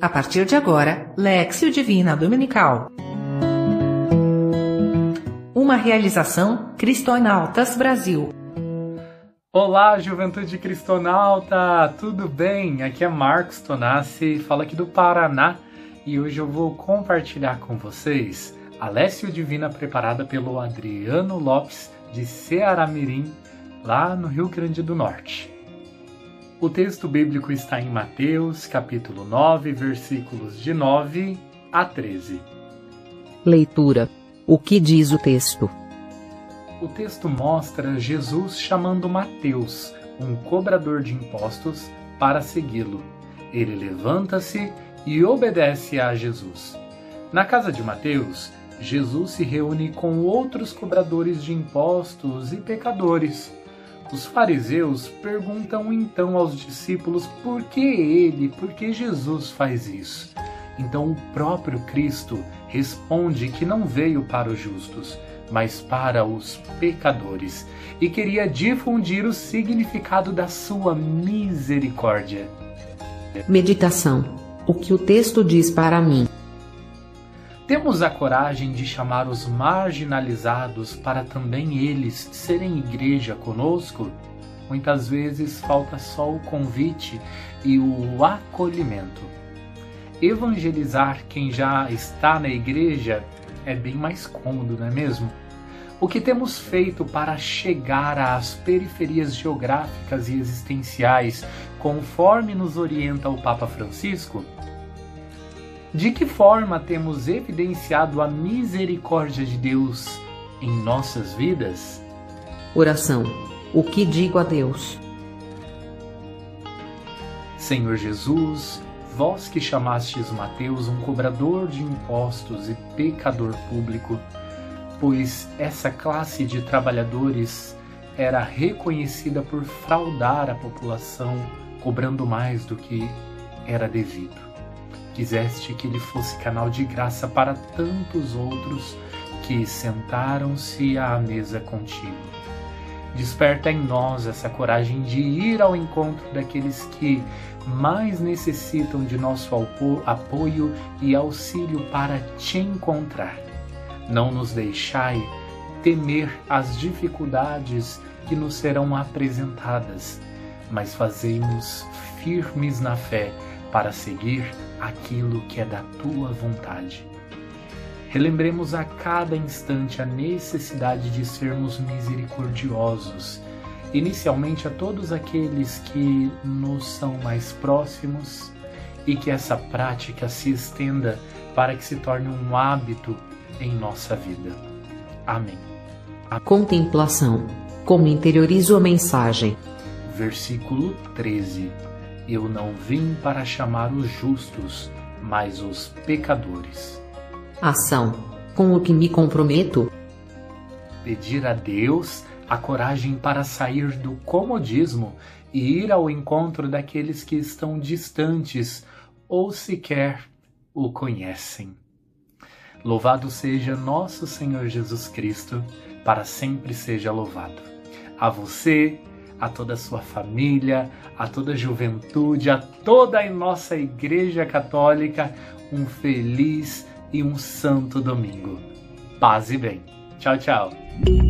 A partir de agora, Lexio Divina Dominical. Uma realização Cristonautas Brasil. Olá, juventude cristonauta! Tudo bem? Aqui é Marcos Tonassi, fala aqui do Paraná e hoje eu vou compartilhar com vocês a Lécio Divina preparada pelo Adriano Lopes de Ceará-Mirim, lá no Rio Grande do Norte. O texto bíblico está em Mateus, capítulo 9, versículos de 9 a 13. Leitura. O que diz o texto? O texto mostra Jesus chamando Mateus, um cobrador de impostos, para segui-lo. Ele levanta-se e obedece a Jesus. Na casa de Mateus, Jesus se reúne com outros cobradores de impostos e pecadores. Os fariseus perguntam então aos discípulos por que ele, por que Jesus faz isso. Então o próprio Cristo responde que não veio para os justos, mas para os pecadores, e queria difundir o significado da sua misericórdia. Meditação. O que o texto diz para mim? Temos a coragem de chamar os marginalizados para também eles serem igreja conosco? Muitas vezes falta só o convite e o acolhimento. Evangelizar quem já está na igreja é bem mais cômodo, não é mesmo? O que temos feito para chegar às periferias geográficas e existenciais, conforme nos orienta o Papa Francisco? De que forma temos evidenciado a misericórdia de Deus em nossas vidas? Oração. O que digo a Deus? Senhor Jesus, vós que chamastes Mateus um cobrador de impostos e pecador público, pois essa classe de trabalhadores era reconhecida por fraudar a população, cobrando mais do que era devido. Quiseste que ele fosse canal de graça para tantos outros que sentaram-se à mesa contigo. Desperta em nós essa coragem de ir ao encontro daqueles que mais necessitam de nosso apoio e auxílio para te encontrar. Não nos deixai temer as dificuldades que nos serão apresentadas, mas fazemos firmes na fé para seguir aquilo que é da tua vontade. Relembremos a cada instante a necessidade de sermos misericordiosos, inicialmente a todos aqueles que nos são mais próximos e que essa prática se estenda para que se torne um hábito em nossa vida. Amém. A contemplação. Como interiorizo a mensagem? Versículo 13 eu não vim para chamar os justos, mas os pecadores. Ação. Com o que me comprometo? Pedir a Deus a coragem para sair do comodismo e ir ao encontro daqueles que estão distantes ou sequer o conhecem. Louvado seja nosso Senhor Jesus Cristo, para sempre seja louvado. A você, a toda a sua família, a toda a juventude, a toda a nossa Igreja Católica, um feliz e um santo domingo. Paz e bem. Tchau, tchau.